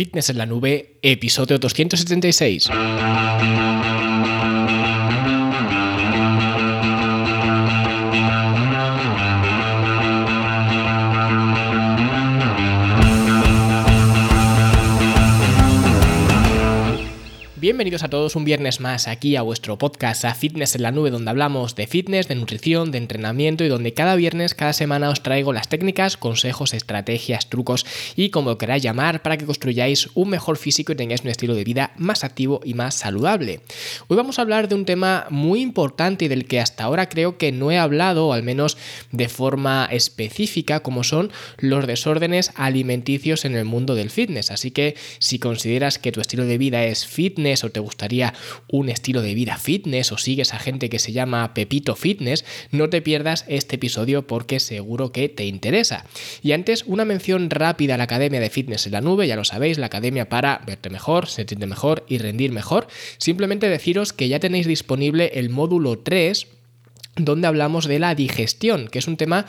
Fitness en la Nube, episodio 276. Bienvenidos a todos un viernes más aquí a vuestro podcast a Fitness en la Nube donde hablamos de fitness, de nutrición, de entrenamiento y donde cada viernes, cada semana os traigo las técnicas, consejos, estrategias, trucos y como queráis llamar para que construyáis un mejor físico y tengáis un estilo de vida más activo y más saludable. Hoy vamos a hablar de un tema muy importante y del que hasta ahora creo que no he hablado, o al menos de forma específica, como son los desórdenes alimenticios en el mundo del fitness. Así que si consideras que tu estilo de vida es fitness, o te gustaría un estilo de vida fitness o sigues a gente que se llama Pepito Fitness, no te pierdas este episodio porque seguro que te interesa. Y antes, una mención rápida a la Academia de Fitness en la Nube, ya lo sabéis, la academia para verte mejor, sentirte mejor y rendir mejor. Simplemente deciros que ya tenéis disponible el módulo 3 donde hablamos de la digestión, que es un tema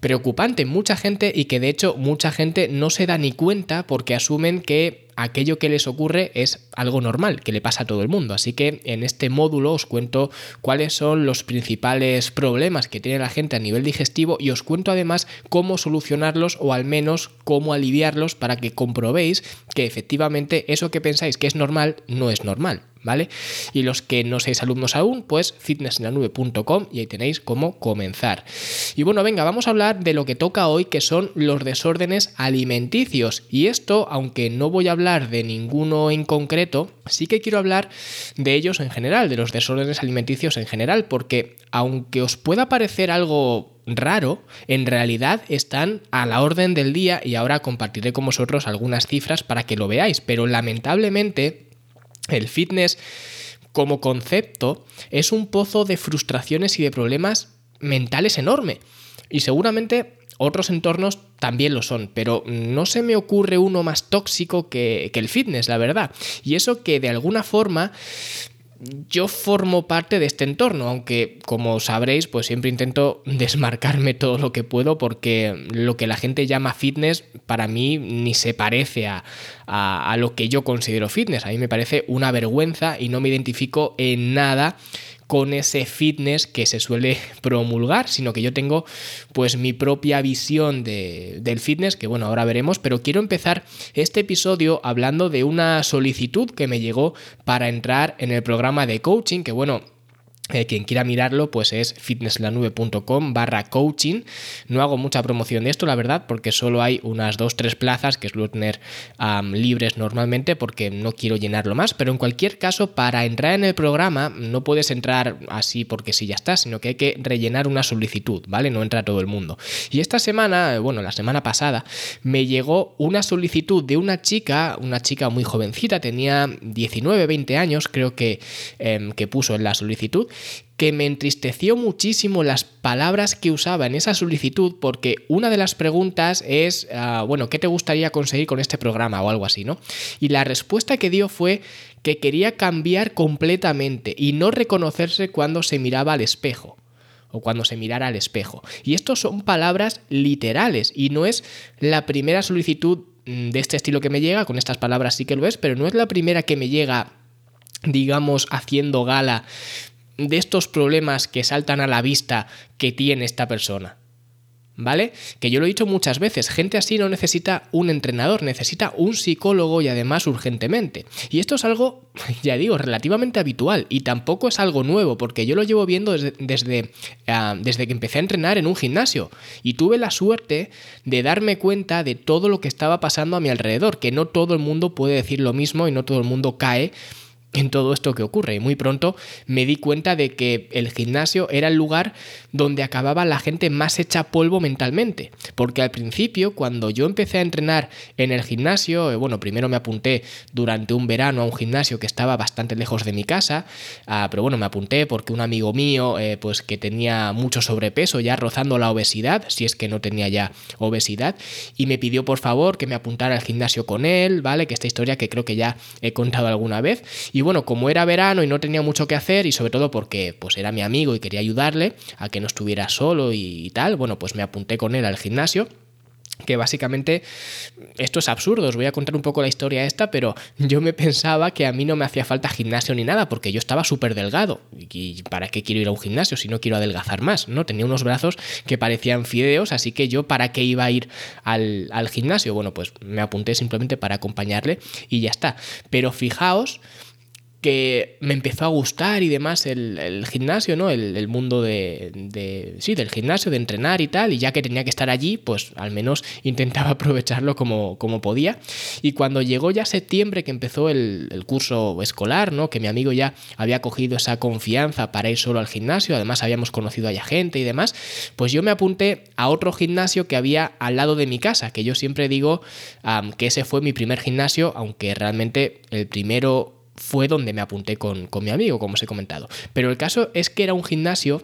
preocupante en mucha gente y que de hecho mucha gente no se da ni cuenta porque asumen que aquello que les ocurre es algo normal, que le pasa a todo el mundo. Así que en este módulo os cuento cuáles son los principales problemas que tiene la gente a nivel digestivo y os cuento además cómo solucionarlos o al menos cómo aliviarlos para que comprobéis que efectivamente eso que pensáis que es normal no es normal. ¿Vale? Y los que no seáis alumnos aún, pues fitnessenlanube.com y ahí tenéis cómo comenzar. Y bueno, venga, vamos a hablar de lo que toca hoy, que son los desórdenes alimenticios. Y esto, aunque no voy a hablar de ninguno en concreto, sí que quiero hablar de ellos en general, de los desórdenes alimenticios en general, porque aunque os pueda parecer algo raro, en realidad están a la orden del día y ahora compartiré con vosotros algunas cifras para que lo veáis, pero lamentablemente el fitness como concepto es un pozo de frustraciones y de problemas mentales enorme. Y seguramente otros entornos también lo son, pero no se me ocurre uno más tóxico que, que, el fitness, la verdad. Y eso que de alguna forma yo formo parte de este entorno, aunque como sabréis, pues siempre intento desmarcarme todo lo que puedo porque lo que la gente llama fitness para mí ni se parece a, a, lo que yo considero fitness. A mí me parece una vergüenza y no me identifico en nada con ese fitness que se suele promulgar, sino que yo tengo pues mi propia visión de, del fitness, que bueno, ahora veremos, pero quiero empezar este episodio hablando de una solicitud que me llegó para entrar en el programa de coaching, que bueno, eh, quien quiera mirarlo, pues es fitnesslanube.com barra coaching. No hago mucha promoción de esto, la verdad, porque solo hay unas dos, tres plazas que suelo tener libres normalmente porque no quiero llenarlo más. Pero en cualquier caso, para entrar en el programa, no puedes entrar así porque sí ya está, sino que hay que rellenar una solicitud, ¿vale? No entra todo el mundo. Y esta semana, bueno, la semana pasada, me llegó una solicitud de una chica, una chica muy jovencita, tenía 19, 20 años, creo que, em, que puso en la solicitud que me entristeció muchísimo las palabras que usaba en esa solicitud porque una de las preguntas es, ah, bueno, ¿qué te gustaría conseguir con este programa o algo así, ¿no? Y la respuesta que dio fue que quería cambiar completamente y no reconocerse cuando se miraba al espejo o cuando se mirara al espejo. Y esto son palabras literales y no es la primera solicitud mm, de este estilo que me llega, con estas palabras sí que lo es, pero no es la primera que me llega digamos, haciendo gala de estos problemas que saltan a la vista que tiene esta persona. ¿Vale? Que yo lo he dicho muchas veces, gente así no necesita un entrenador, necesita un psicólogo y además urgentemente. Y esto es algo, ya digo, relativamente habitual y tampoco es algo nuevo, porque yo lo llevo viendo desde, ah, desde que empecé a entrenar en un gimnasio y tuve la suerte de darme cuenta de todo lo que estaba pasando a mi alrededor, que no todo el mundo puede decir lo mismo y no todo el mundo cae en todo esto que ocurre. Y muy pronto me di cuenta de que el gimnasio era el lugar donde acababa la gente más hecha polvo mentalmente. Porque al principio, cuando yo empecé a entrenar en el gimnasio, eh, bueno, primero me apunté durante un verano a un gimnasio que estaba bastante lejos de mi casa, ah, pero bueno, me apunté porque un amigo mío, eh, pues que tenía mucho sobrepeso, ya rozando la obesidad, si es que no tenía ya obesidad, y me pidió por favor que me apuntara al gimnasio con él, ¿vale? Que esta historia que creo que ya he contado alguna vez. Y bueno, como era verano y no tenía mucho que hacer y sobre todo porque pues era mi amigo y quería ayudarle a que no estuviera solo y, tal, bueno, pues me apunté con él al gimnasio. que básicamente esto es absurdo, os voy a contar un poco la historia esta, pero yo me pensaba que a mí no me hacía falta gimnasio ni nada, porque yo estaba súper delgado. ¿Y para qué quiero ir a un gimnasio si no quiero adelgazar más? ¿no? Tenía unos brazos que parecían fideos, así que yo para qué iba a ir al, al gimnasio? Bueno, pues me apunté simplemente para acompañarle y ya está. Pero fijaos que me empezó a gustar y demás el, gimnasio, ¿no? El, mundo de, sí, del gimnasio, de entrenar y tal, y ya que tenía que estar allí, pues al menos intentaba aprovecharlo como, como podía. Y cuando llegó ya septiembre, que empezó el, curso escolar, ¿no? Que mi amigo ya había cogido esa confianza para ir solo al gimnasio, además habíamos conocido a gente y demás, pues yo me apunté a otro gimnasio que había al lado de mi casa, que yo siempre digo que ese fue mi primer gimnasio, aunque realmente el primero fue donde me apunté con, mi amigo, como os he comentado. Pero el caso es que era un gimnasio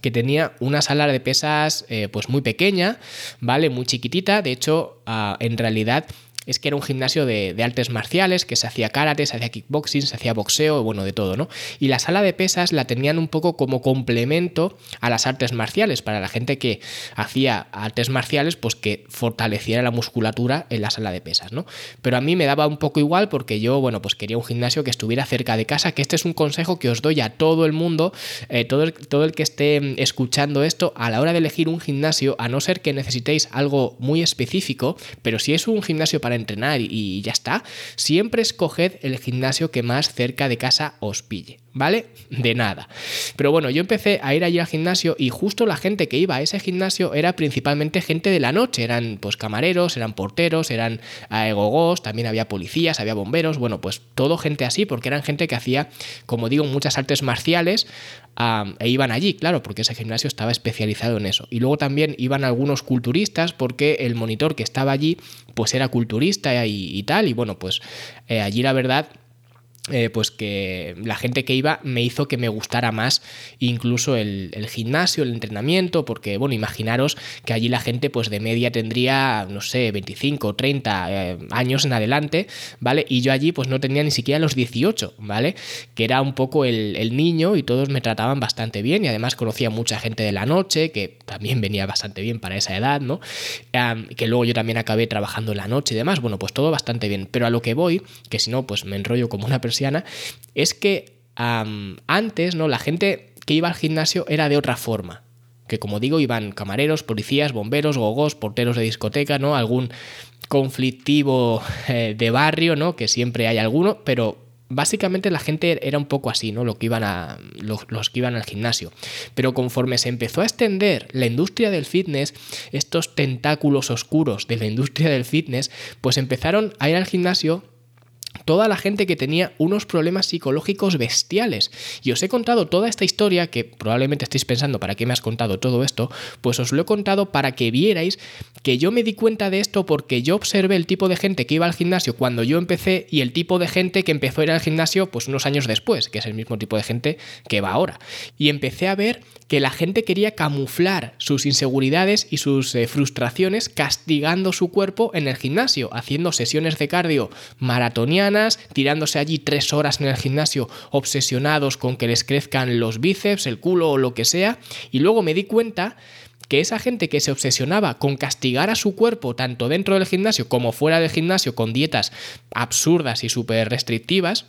que tenía una sala de pesas eh, pues muy pequeña, ¿vale? Muy chiquitita. De hecho, ah, en realidad es que era un gimnasio de, artes marciales, que se hacía karate, se hacía kickboxing, se hacía boxeo, bueno, de todo, ¿no? Y la sala de pesas la tenían un poco como complemento a las artes marciales, para la gente que hacía artes marciales, pues que fortaleciera la musculatura en la sala de pesas, ¿no? Pero a mí me daba un poco igual porque yo, bueno, pues quería un gimnasio que estuviera cerca de casa, que este es un consejo que os doy a todo el mundo, eh, todo, todo el que esté escuchando esto, a la hora de elegir un gimnasio, a no ser que necesitéis algo muy específico, pero si es un gimnasio para entrenar y ya está, siempre escoged el gimnasio que más cerca de casa os pille. ¿Vale? De nada. Pero bueno, yo empecé a ir allí al gimnasio y justo la gente que iba a ese gimnasio era principalmente gente de la noche, eran pues camareros, eran porteros, eran egogos, también había policías, había bomberos, bueno, pues todo gente así, porque eran gente que hacía, como digo, muchas artes marciales e iban allí, claro, porque ese gimnasio estaba especializado en eso. Y luego también iban algunos culturistas porque el monitor que estaba allí pues era culturista y, tal, y bueno, pues eh, allí la verdad eh, pues que la gente que iba me hizo que me gustara más incluso el, gimnasio, el entrenamiento, porque bueno, imaginaros que allí la gente pues de media tendría, no sé, 25 o 30 eh, años en adelante, ¿vale? Y yo allí pues no tenía ni siquiera los 18, ¿vale? Que era un poco el, niño y todos me trataban bastante bien y además conocía mucha gente de la noche, que también venía bastante bien para esa edad, ¿no? que luego yo también acabé trabajando en la noche y demás, bueno, pues todo bastante bien, pero a lo que voy, que si no pues me enrollo como una persona es que antes, ¿no? La gente que iba al gimnasio era de otra forma. Que como digo, iban camareros, policías, bomberos, gogos, porteros de discoteca, ¿no? Algún conflictivo eh, de barrio, ¿no? Que siempre hay alguno, pero básicamente la gente era un poco así, ¿no? Que iban a, los, que iban al gimnasio. Pero conforme se empezó a extender la industria del fitness, estos tentáculos oscuros de la industria del fitness, pues empezaron a ir al gimnasio toda la gente que tenía unos problemas psicológicos bestiales. Y os he contado toda esta historia, que probablemente estéis pensando, ¿para qué me has contado todo esto? Pues os lo he contado para que vierais que yo me di cuenta de esto porque yo observé el tipo de gente que iba al gimnasio cuando yo empecé y el tipo de gente que empezó a ir al gimnasio pues unos años después, que es el mismo tipo de gente que va ahora. Y empecé a ver que la gente quería camuflar sus inseguridades y sus eh, frustraciones castigando su cuerpo en el gimnasio, haciendo sesiones de cardio maratonianas, tirándose allí tres horas en el gimnasio obsesionados con que les crezcan los bíceps, el culo o lo que sea, y luego me di cuenta que esa gente que se obsesionaba con castigar a su cuerpo tanto dentro del gimnasio como fuera del gimnasio con dietas absurdas y súper restrictivas,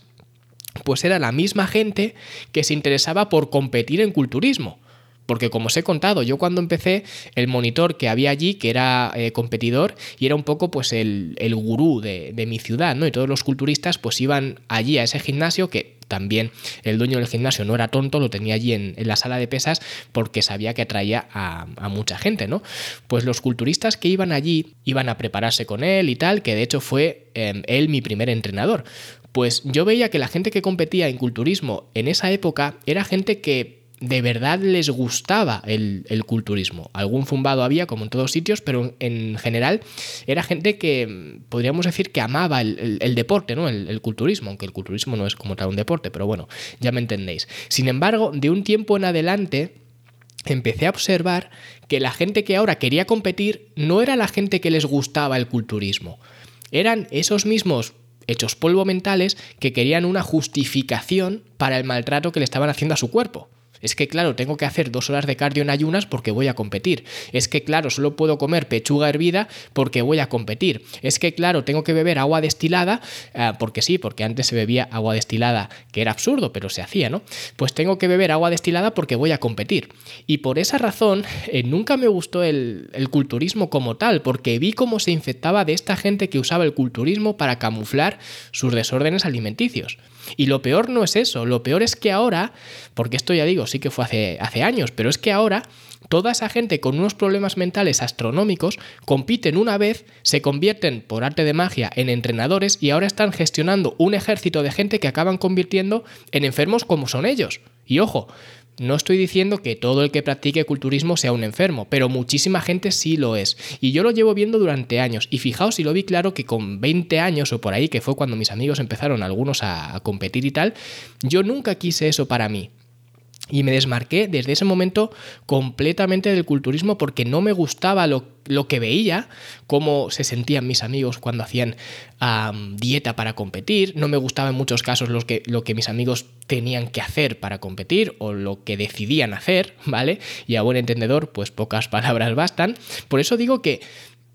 pues era la misma gente que se interesaba por competir en culturismo. Porque como os he contado, yo cuando empecé, el monitor que había allí, que era eh, competidor, y era un poco pues el, el gurú de, mi ciudad, ¿no? Y todos los culturistas pues iban allí a ese gimnasio que también el dueño del gimnasio no era tonto, lo tenía allí en, la sala de pesas porque sabía que atraía a, mucha gente, ¿no? Pues los culturistas que iban allí iban a prepararse con él y tal, que de hecho fue em, él mi primer entrenador. Pues yo veía que la gente que competía en culturismo en esa época era gente que de verdad les gustaba el, culturismo. Algún zumbado había, como en todos sitios, pero en general era gente que podríamos decir que amaba el, deporte, ¿no? El, culturismo, aunque el culturismo no es como tal un deporte, pero bueno, ya me entendéis. Sin embargo, de un tiempo en adelante empecé a observar que la gente que ahora quería competir no era la gente que les gustaba el culturismo. Eran esos mismos hechos polvo mentales que querían una justificación para el maltrato que le estaban haciendo a su cuerpo. Es que claro, tengo que hacer dos horas de cardio en ayunas porque voy a competir. Es que claro, solo puedo comer pechuga hervida porque voy a competir. Es que claro, tengo que beber agua destilada eh, porque sí, porque antes se bebía agua destilada, que era absurdo, pero se hacía, ¿no? Pues tengo que beber agua destilada porque voy a competir. Y por esa razón, eh, nunca me gustó el culturismo como tal, porque vi cómo se infectaba de esta gente que usaba el culturismo para camuflar sus desórdenes alimenticios. Y lo peor no es eso, lo peor es que ahora, porque esto ya digo, sí que fue hace, años, pero es que ahora toda esa gente con unos problemas mentales astronómicos compiten una vez, se convierten por arte de magia en entrenadores y ahora están gestionando un ejército de gente que acaban convirtiendo en enfermos como son ellos. Y ojo, no estoy diciendo que todo el que practique culturismo sea un enfermo, pero muchísima gente sí lo es. Y yo lo llevo viendo durante años. Y fijaos si lo vi claro que con 20 años o por ahí, que fue cuando mis amigos empezaron algunos a, a competir y tal, yo nunca quise eso para mí. Y me desmarqué desde ese momento completamente del culturismo porque no me gustaba lo, lo que veía, cómo se sentían mis amigos cuando hacían dieta para competir. No me gustaba en muchos casos que, lo que mis amigos tenían que hacer para competir o lo que decidían hacer, ¿vale? Y a buen entendedor, pues pocas palabras bastan. Por eso digo que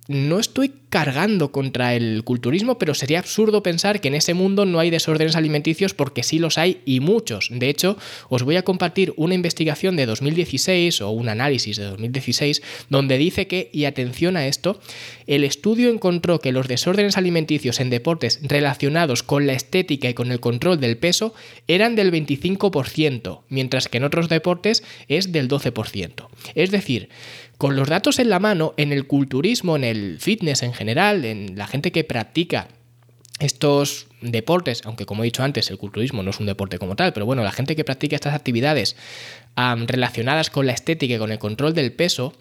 no estoy cargando contra el culturismo, pero sería absurdo pensar que en ese mundo no hay desórdenes alimenticios porque sí los hay y muchos. De hecho, os voy a compartir una investigación de 2016 o un análisis de 2016 donde dice que, y atención a esto, el estudio encontró que los desórdenes alimenticios en deportes relacionados con la estética y con el control del peso eran del 25%, mientras que en otros deportes es del 12%. Es decir, con los datos en la mano, en el culturismo, en el fitness en general, en la gente que practica estos deportes, aunque como he dicho antes, el culturismo no es un deporte como tal, pero bueno, la gente que practica estas actividades relacionadas con la estética y con el control del peso,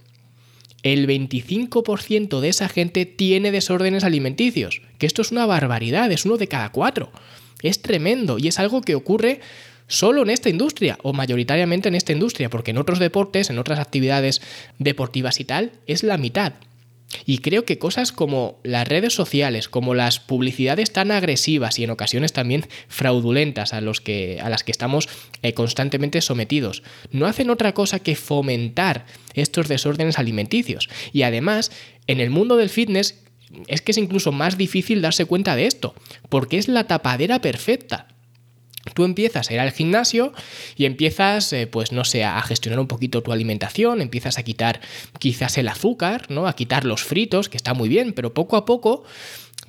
el 25% de esa gente tiene desórdenes alimenticios, que esto es una barbaridad, es uno de cada cuatro. Es tremendo y es algo que ocurre solo en esta industria o mayoritariamente en esta industria, porque en otros deportes, en otras actividades deportivas y tal, es la mitad. Y creo que cosas como las redes sociales, como las publicidades tan agresivas y en ocasiones también fraudulentas a, los que, a las que estamos eh, constantemente sometidos, no hacen otra cosa que fomentar estos desórdenes alimenticios. Y además, en el mundo del fitness es que es incluso más difícil darse cuenta de esto, porque es la tapadera perfecta. Tú empiezas a ir al gimnasio y empiezas, eh, pues no sé, a gestionar un poquito tu alimentación, empiezas a quitar quizás el azúcar, ¿no? A quitar los fritos, que está muy bien, pero poco a poco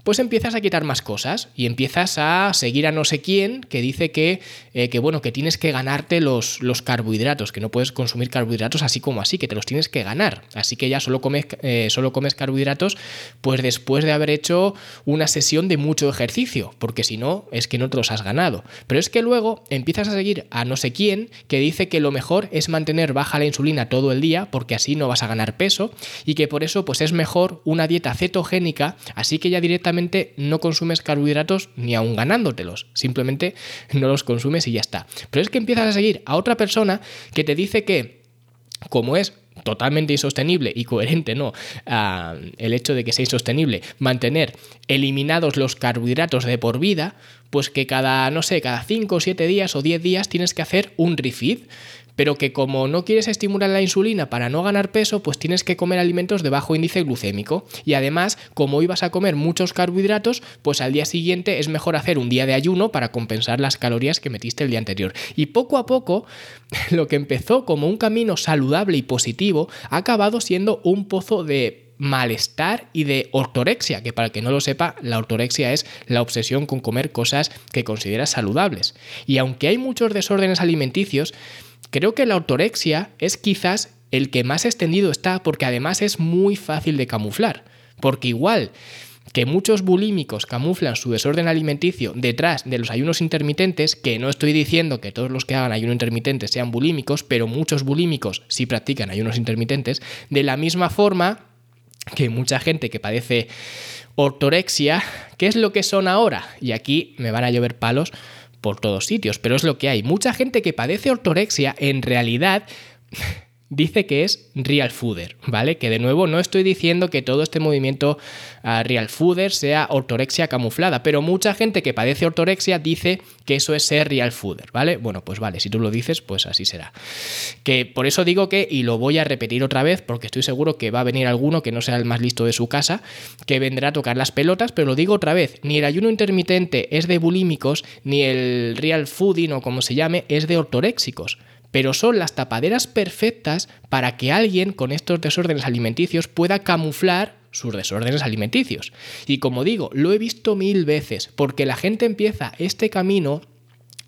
pues empiezas a quitar más cosas y empiezas a seguir a no sé quién que dice que, eh, que bueno, que tienes que ganarte los, los, carbohidratos, que no puedes consumir carbohidratos así como así, que te los tienes que ganar. Así que ya solo comes, eh, solo comes carbohidratos pues después de haber hecho una sesión de mucho ejercicio, porque si no, es que no te los has ganado. Pero es que luego empiezas a seguir a no sé quién que dice que lo mejor es mantener baja la insulina todo el día, porque así no vas a ganar peso, y que por eso pues es mejor una dieta cetogénica, así que ya directamente no consumes carbohidratos ni aún ganándotelos, simplemente no los consumes y ya está. Pero es que empiezas a seguir a otra persona que te dice que, como es totalmente insostenible y coherente, ¿no? Ah, el hecho de que sea insostenible, mantener eliminados los carbohidratos de por vida, pues que cada, no sé, cada 5 o 7 días o 10 días tienes que hacer un refeed pero que como no quieres estimular la insulina para no ganar peso, pues tienes que comer alimentos de bajo índice glucémico. Y además, como ibas a comer muchos carbohidratos, pues al día siguiente es mejor hacer un día de ayuno para compensar las calorías que metiste el día anterior. Y poco a poco, lo que empezó como un camino saludable y positivo, ha acabado siendo un pozo de malestar y de ortorexia, que para el que no lo sepa, la ortorexia es la obsesión con comer cosas que consideras saludables. Y aunque hay muchos desórdenes alimenticios, Creo que la ortorexia es quizás el que más extendido está porque además es muy fácil de camuflar. Porque igual que muchos bulímicos camuflan su desorden alimenticio detrás de los ayunos intermitentes, que no estoy diciendo que todos los que hagan ayuno intermitente sean bulímicos, pero muchos bulímicos sí practican ayunos intermitentes, de la misma forma que mucha gente que padece ortorexia, ¿qué es lo que son ahora? Y aquí me van a llover palos por todos sitios, pero es lo que hay. Mucha gente que padece ortorexia en realidad dice que es real fooder, ¿vale? Que de nuevo no estoy diciendo que todo este movimiento uh, real fooder sea ortorexia camuflada, pero mucha gente que padece ortorexia dice que eso es ser real fooder, ¿vale? Bueno, pues vale, si tú lo dices, pues así será. Que por eso digo que, y lo voy a repetir otra vez, porque estoy seguro que va a venir alguno que no sea el más listo de su casa, que vendrá a tocar las pelotas, pero lo digo otra vez, ni el ayuno intermitente es de bulímicos, ni el real fooding o como se llame es de ortoréxicos pero son las tapaderas perfectas para que alguien con estos desórdenes alimenticios pueda camuflar sus desórdenes alimenticios. Y como digo, lo he visto mil veces, porque la gente empieza este camino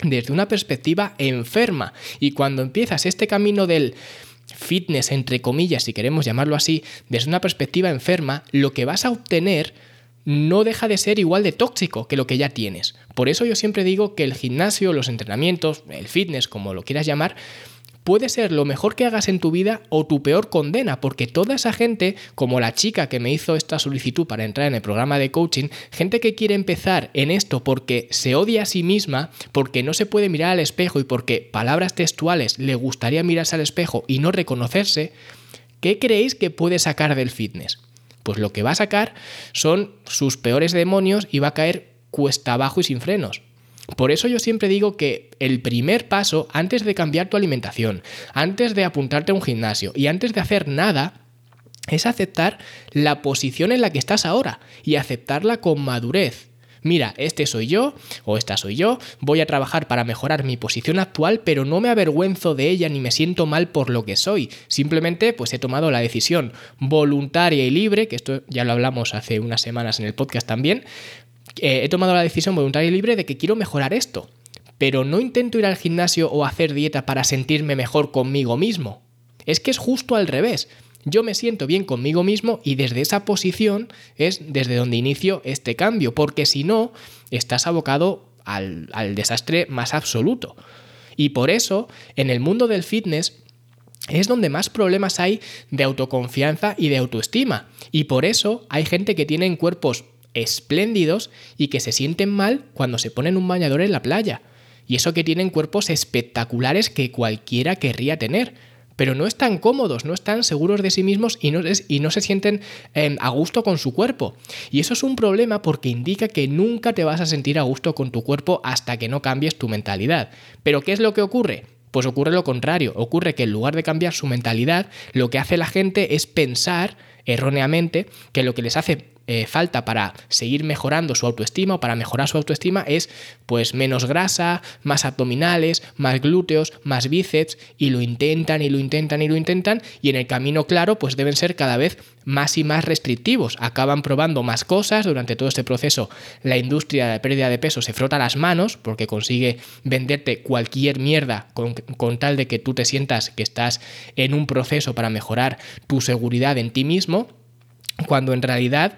desde una perspectiva enferma. Y cuando empiezas este camino del fitness, entre comillas, si queremos llamarlo así, desde una perspectiva enferma, lo que vas a obtener no deja de ser igual de tóxico que lo que ya tienes. Por eso yo siempre digo que el gimnasio, los entrenamientos, el fitness, como lo quieras llamar, puede ser lo mejor que hagas en tu vida o tu peor condena, porque toda esa gente, como la chica que me hizo esta solicitud para entrar en el programa de coaching, gente que quiere empezar en esto porque se odia a sí misma, porque no se puede mirar al espejo y porque palabras textuales le gustaría mirarse al espejo y no reconocerse, ¿qué creéis que puede sacar del fitness? Pues lo que va a sacar son sus peores demonios y va a caer cuesta abajo y sin frenos. Por eso yo siempre digo que el primer paso, antes de cambiar tu alimentación, antes de apuntarte a un gimnasio y antes de hacer nada, es aceptar la posición en la que estás ahora y aceptarla con madurez mira, este soy yo o esta soy yo, voy a trabajar para mejorar mi posición actual, pero no me avergüenzo de ella ni me siento mal por lo que soy. Simplemente pues he tomado la decisión voluntaria y libre, que esto ya lo hablamos hace unas semanas en el podcast también, eh, he tomado la decisión voluntaria y libre de que quiero mejorar esto. Pero no intento ir al gimnasio o hacer dieta para sentirme mejor conmigo mismo. Es que es justo al revés. Yo me siento bien conmigo mismo y desde esa posición es desde donde inicio este cambio, porque si no, estás abocado al, al desastre más absoluto. Y por eso, en el mundo del fitness, es donde más problemas hay de autoconfianza y de autoestima. Y por eso hay gente que tiene cuerpos espléndidos y que se sienten mal cuando se ponen un bañador en la playa. Y eso que tienen cuerpos espectaculares que cualquiera querría tener pero no están cómodos, no están seguros de sí mismos y no, se sienten em, a gusto con su cuerpo. Y eso es un problema porque indica que nunca te vas a sentir a gusto con tu cuerpo hasta que no cambies tu mentalidad. Pero ¿qué es lo que ocurre? Pues ocurre lo contrario, ocurre que en lugar de cambiar su mentalidad, lo que hace la gente es pensar erróneamente que lo que les hace eh, falta para seguir mejorando su autoestima o para mejorar su autoestima es pues menos grasa, más abdominales, más glúteos, más bíceps y lo intentan y lo intentan y lo intentan y en el camino claro pues deben ser cada vez más y más restrictivos. Acaban probando más cosas durante todo este proceso. La industria de pérdida de peso se frota las manos porque consigue venderte cualquier mierda con, con tal de que tú te sientas que estás en un proceso para mejorar tu seguridad en ti mismo cuando en realidad,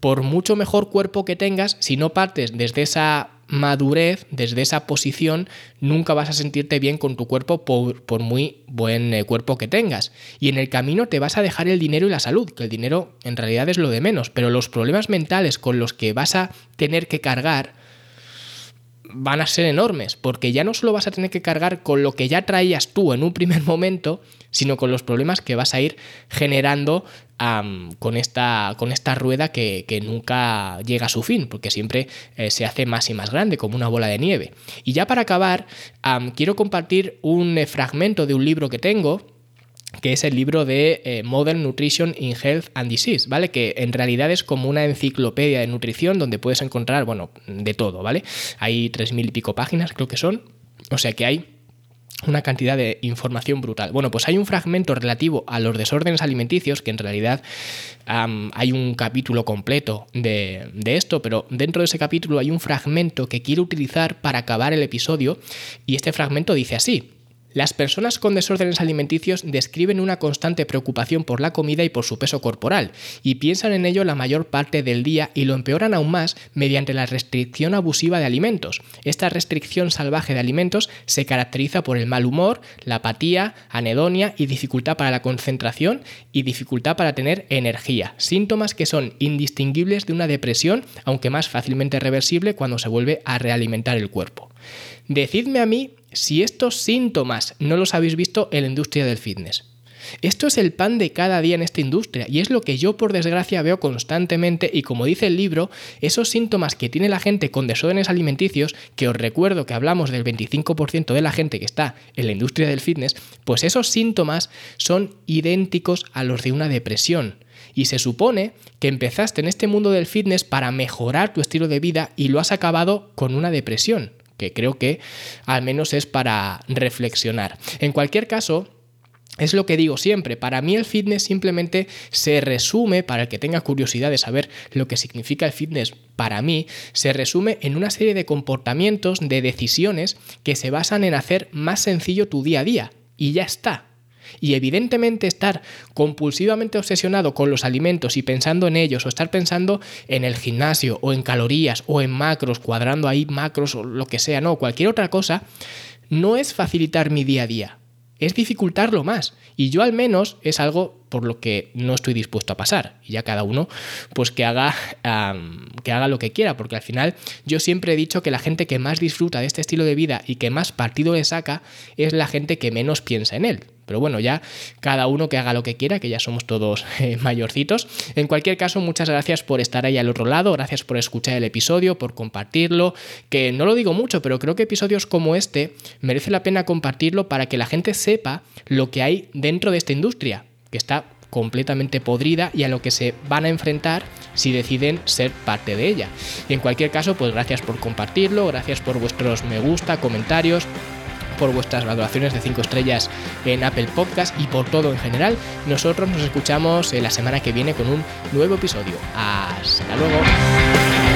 por mucho mejor cuerpo que tengas, si no partes desde esa madurez, desde esa posición, nunca vas a sentirte bien con tu cuerpo por, muy buen eh, cuerpo que tengas. Y en el camino te vas a dejar el dinero y la salud, que el dinero en realidad es lo de menos, pero los problemas mentales con los que vas a tener que cargar van a ser enormes, porque ya no solo vas a tener que cargar con lo que ya traías tú en un primer momento, sino con los problemas que vas a ir generando con, esta, con esta rueda que, nunca llega a su fin, porque siempre eh, se hace más y más grande, como una bola de nieve. Y ya para acabar, quiero compartir un eh, fragmento de un libro que tengo, que es el libro de eh, Modern Nutrition in Health and Disease, ¿vale? Que en realidad es como una enciclopedia de nutrición donde puedes encontrar, bueno, de todo, ¿vale? Hay tres mil y pico páginas, creo que son. O sea que hay una cantidad de información brutal. Bueno, pues hay un fragmento relativo a los desórdenes alimenticios, que en realidad hay un capítulo completo de, de, esto, pero dentro de ese capítulo hay un fragmento que quiero utilizar para acabar el episodio, y este fragmento dice así. Las personas con desórdenes alimenticios describen una constante preocupación por la comida y por su peso corporal, y piensan en ello la mayor parte del día y lo empeoran aún más mediante la restricción abusiva de alimentos. Esta restricción salvaje de alimentos se caracteriza por el mal humor, la apatía, anedonia y dificultad para la concentración y dificultad para tener energía, síntomas que son indistinguibles de una depresión, aunque más fácilmente reversible cuando se vuelve a realimentar el cuerpo. Decidme a mí si estos síntomas no los habéis visto en la industria del fitness. Esto es el pan de cada día en esta industria y es lo que yo por desgracia veo constantemente y como dice el libro, esos síntomas que tiene la gente con desórdenes alimenticios, que os recuerdo que hablamos del 25% de la gente que está en la industria del fitness, pues esos síntomas son idénticos a los de una depresión. Y se supone que empezaste en este mundo del fitness para mejorar tu estilo de vida y lo has acabado con una depresión, que creo que al menos es para reflexionar. En cualquier caso, es lo que digo siempre, para mí el fitness simplemente se resume, para el que tenga curiosidad de saber lo que significa el fitness para mí, se resume en una serie de comportamientos, de decisiones que se basan en hacer más sencillo tu día a día. Y ya está. Y evidentemente estar compulsivamente obsesionado con los alimentos y pensando en ellos, o estar pensando en el gimnasio, o en calorías, o en macros, cuadrando ahí macros, o lo que sea, no, cualquier otra cosa, no es facilitar mi día a día, es dificultarlo más. Y yo al menos es algo por lo que no estoy dispuesto a pasar. Y ya cada uno, pues que haga, que haga lo que quiera, porque al final yo siempre he dicho que la gente que más disfruta de este estilo de vida y que más partido le saca es la gente que menos piensa en él. Pero bueno, ya cada uno que haga lo que quiera, que ya somos todos eh, mayorcitos. En cualquier caso, muchas gracias por estar ahí al otro lado, gracias por escuchar el episodio, por compartirlo, que no lo digo mucho, pero creo que episodios como este merece la pena compartirlo para que la gente sepa lo que hay dentro de esta industria, que está completamente podrida y a lo que se van a enfrentar si deciden ser parte de ella. Y en cualquier caso, pues gracias por compartirlo, gracias por vuestros me gusta, comentarios por vuestras valoraciones de 5 estrellas en Apple Podcast y por todo en general. Nosotros nos escuchamos la semana que viene con un nuevo episodio. Hasta luego.